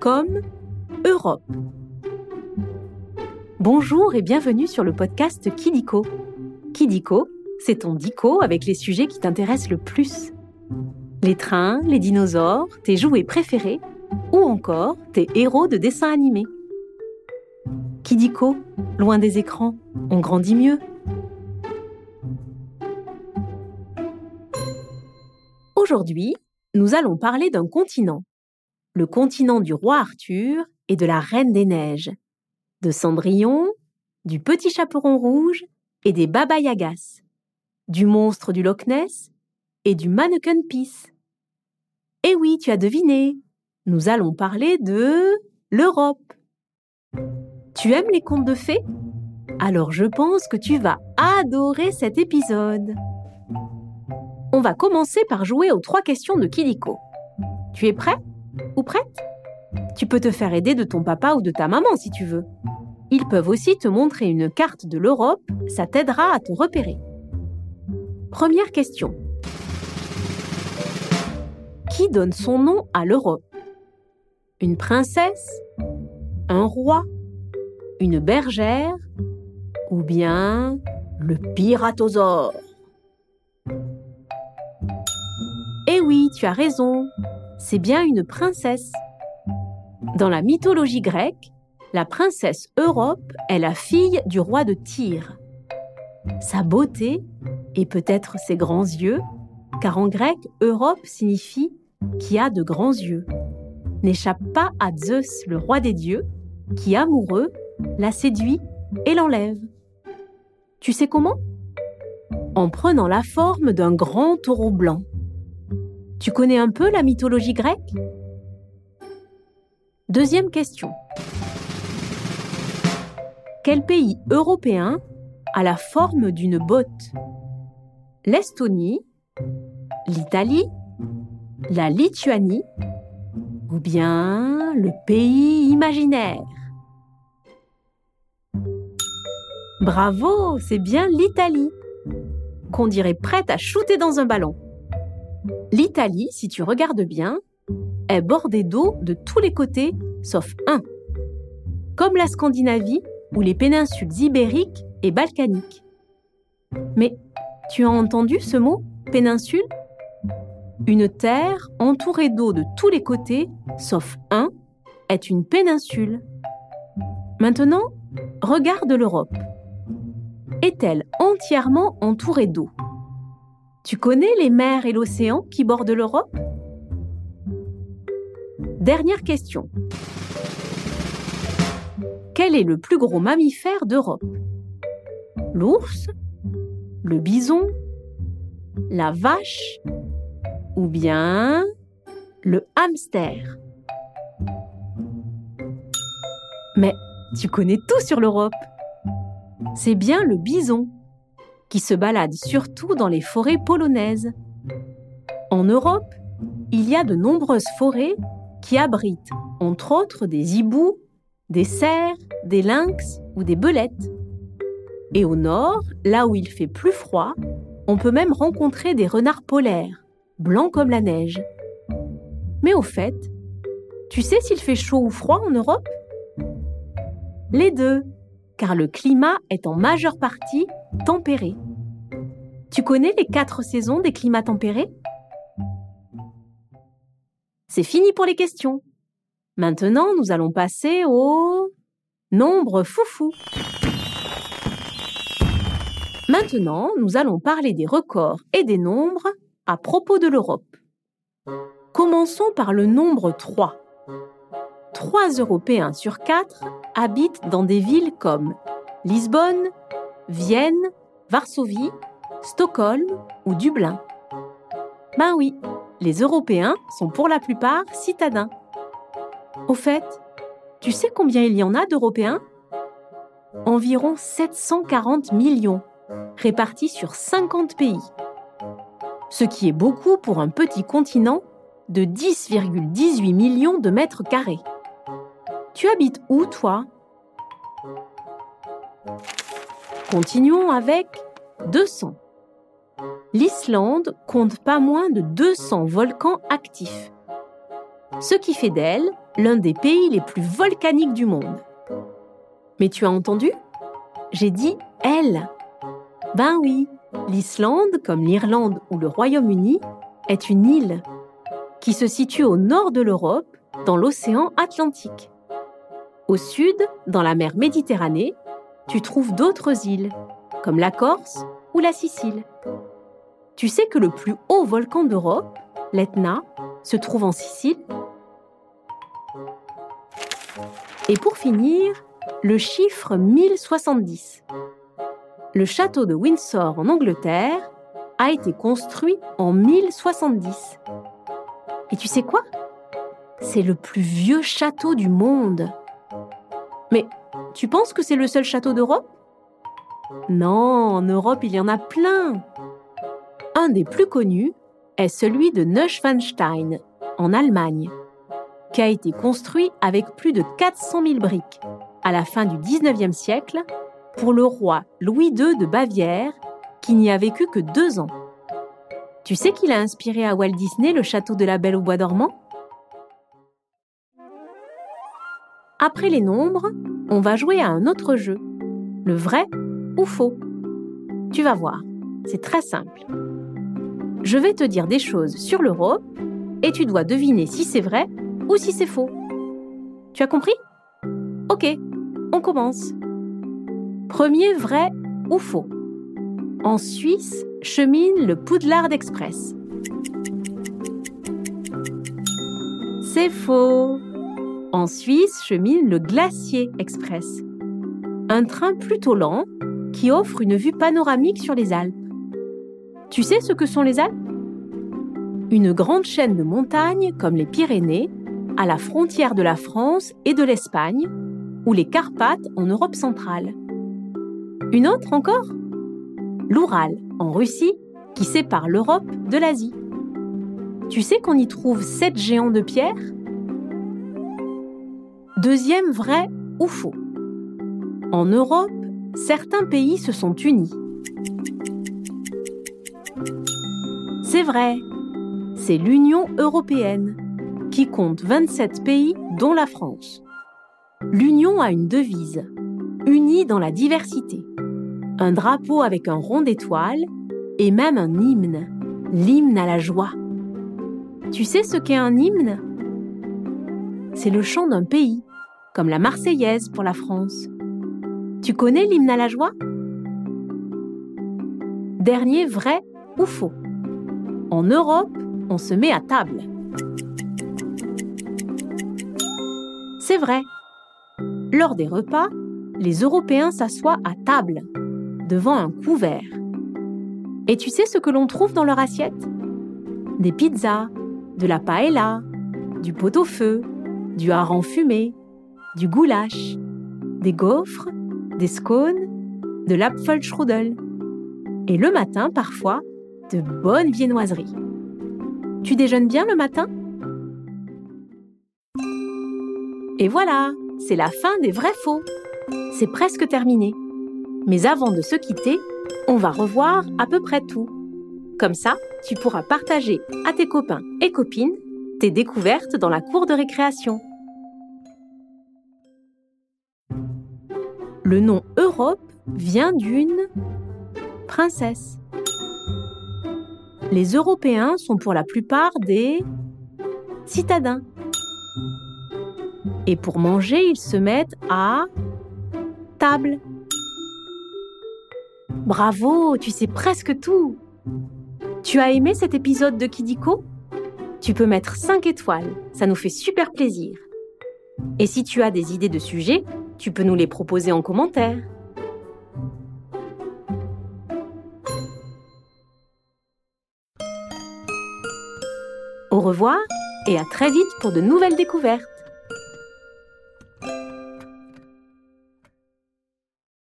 comme Europe. Bonjour et bienvenue sur le podcast Kidiko. Kidiko, c'est ton dico avec les sujets qui t'intéressent le plus. Les trains, les dinosaures, tes jouets préférés ou encore tes héros de dessins animés. Kidiko, loin des écrans, on grandit mieux. Aujourd'hui, nous allons parler d'un continent. Le continent du roi Arthur et de la Reine des Neiges, de Cendrillon, du petit chaperon rouge et des Baba Yagas, du monstre du Loch Ness et du Mannequin Peace. Eh oui, tu as deviné, nous allons parler de l'Europe. Tu aimes les contes de fées? Alors je pense que tu vas adorer cet épisode. On va commencer par jouer aux trois questions de Kidiko. Tu es prêt? Ou prête? Tu peux te faire aider de ton papa ou de ta maman si tu veux. Ils peuvent aussi te montrer une carte de l'Europe, ça t'aidera à te repérer. Première question. Qui donne son nom à l'Europe? Une princesse? Un roi? Une bergère? Ou bien le piratosaure? Eh oui, tu as raison. C'est bien une princesse. Dans la mythologie grecque, la princesse Europe est la fille du roi de Tyr. Sa beauté, et peut-être ses grands yeux, car en grec, Europe signifie qui a de grands yeux, n'échappe pas à Zeus, le roi des dieux, qui, amoureux, la séduit et l'enlève. Tu sais comment? En prenant la forme d'un grand taureau blanc. Tu connais un peu la mythologie grecque? Deuxième question. Quel pays européen a la forme d'une botte? L'Estonie, l'Italie, la Lituanie ou bien le pays imaginaire? Bravo, c'est bien l'Italie qu'on dirait prête à shooter dans un ballon. L'Italie, si tu regardes bien, est bordée d'eau de tous les côtés, sauf un. Comme la Scandinavie ou les péninsules ibériques et balkaniques. Mais tu as entendu ce mot, péninsule? Une terre entourée d'eau de tous les côtés, sauf un, est une péninsule. Maintenant, regarde l'Europe. Est-elle entièrement entourée d'eau? Tu connais les mers et l'océan qui bordent l'Europe? Dernière question. Quel est le plus gros mammifère d'Europe? L'ours? Le bison? La vache? Ou bien le hamster? Mais tu connais tout sur l'Europe. C'est bien le bison qui se balade surtout dans les forêts polonaises. En Europe, il y a de nombreuses forêts qui abritent, entre autres, des hiboux, des cerfs, des lynx ou des belettes. Et au nord, là où il fait plus froid, on peut même rencontrer des renards polaires, blancs comme la neige. Mais au fait, tu sais s'il fait chaud ou froid en Europe? Les deux, car le climat est en majeure partie tempéré. Tu connais les quatre saisons des climats tempérés? C'est fini pour les questions. Maintenant, nous allons passer au nombre foufou. Maintenant, nous allons parler des records et des nombres à propos de l'Europe. Commençons par le nombre 3. 3 Européens sur 4 habitent dans des villes comme Lisbonne, Vienne, Varsovie, Stockholm ou Dublin. Ben oui, les Européens sont pour la plupart citadins. Au fait, tu sais combien il y en a d'Européens? Environ 740 millions, répartis sur 50 pays. Ce qui est beaucoup pour un petit continent de 10,18 millions de mètres carrés. Tu habites où, toi? Continuons avec 200. L'Islande compte pas moins de 200 volcans actifs. ce qui fait d'elle l'un des pays les plus volcaniques du monde. Mais tu as entendu? J'ai dit elle. Ben oui, l'Islande, comme l'Irlande ou le Royaume-Uni, est une île qui se situe au nord de l'Europe, dans l'océan Atlantique. Au sud, dans la mer Méditerranée, tu trouves d'autres îles, comme la Corse ou la Sicile. Tu sais que le plus haut volcan d'Europe, l'Etna, se trouve en Sicile Et pour finir, le chiffre 1070. Le château de Windsor en Angleterre a été construit en 1070. Et tu sais quoi? C'est le plus vieux château du monde. Mais tu penses que c'est le seul château d'Europe? Non, en Europe, il y en a plein. Un des plus connus est celui de Neuschwanstein, en Allemagne, qui a été construit avec plus de 400 000 briques à la fin du 19e siècle pour le roi Louis II de Bavière, qui n'y a vécu que deux ans. Tu sais qu'il a inspiré à Walt Disney le château de la Belle au Bois dormant? Après les nombres, on va jouer à un autre jeu, le vrai ou faux. Tu vas voir, c'est très simple. Je vais te dire des choses sur l'Europe et tu dois deviner si c'est vrai ou si c'est faux. Tu as compris? Ok, on commence. Premier vrai ou faux. En Suisse chemine le Poudlard Express. C'est faux. En Suisse chemine le Glacier Express. Un train plutôt lent qui offre une vue panoramique sur les Alpes. Tu sais ce que sont les Alpes? Une grande chaîne de montagnes comme les Pyrénées, à la frontière de la France et de l'Espagne, ou les Carpates en Europe centrale. Une autre encore? L'Oural, en Russie, qui sépare l'Europe de l'Asie. Tu sais qu'on y trouve sept géants de pierre? Deuxième vrai ou faux En Europe, certains pays se sont unis. C'est vrai, c'est l'Union européenne, qui compte 27 pays dont la France. L'Union a une devise, unie dans la diversité un drapeau avec un rond d'étoiles et même un hymne, l'hymne à la joie. Tu sais ce qu'est un hymne? C'est le chant d'un pays, comme la Marseillaise pour la France. Tu connais l'hymne à la joie? Dernier vrai ou faux? En Europe, on se met à table. C'est vrai. Lors des repas, les Européens s'assoient à table devant un couvert. Et tu sais ce que l'on trouve dans leur assiette? Des pizzas, de la paella, du pot-au-feu, du hareng fumé, du goulash, des gaufres, des scones, de l'apfelstrudel. Et le matin, parfois, de bonnes viennoiseries. Tu déjeunes bien le matin? Et voilà, c'est la fin des vrais faux. C'est presque terminé. Mais avant de se quitter, on va revoir à peu près tout. Comme ça, tu pourras partager à tes copains et copines tes découvertes dans la cour de récréation. Le nom Europe vient d'une princesse. Les Européens sont pour la plupart des citadins. Et pour manger, ils se mettent à table. Bravo, tu sais presque tout. Tu as aimé cet épisode de Kidiko? Tu peux mettre 5 étoiles, ça nous fait super plaisir. Et si tu as des idées de sujets, tu peux nous les proposer en commentaire. Au revoir et à très vite pour de nouvelles découvertes.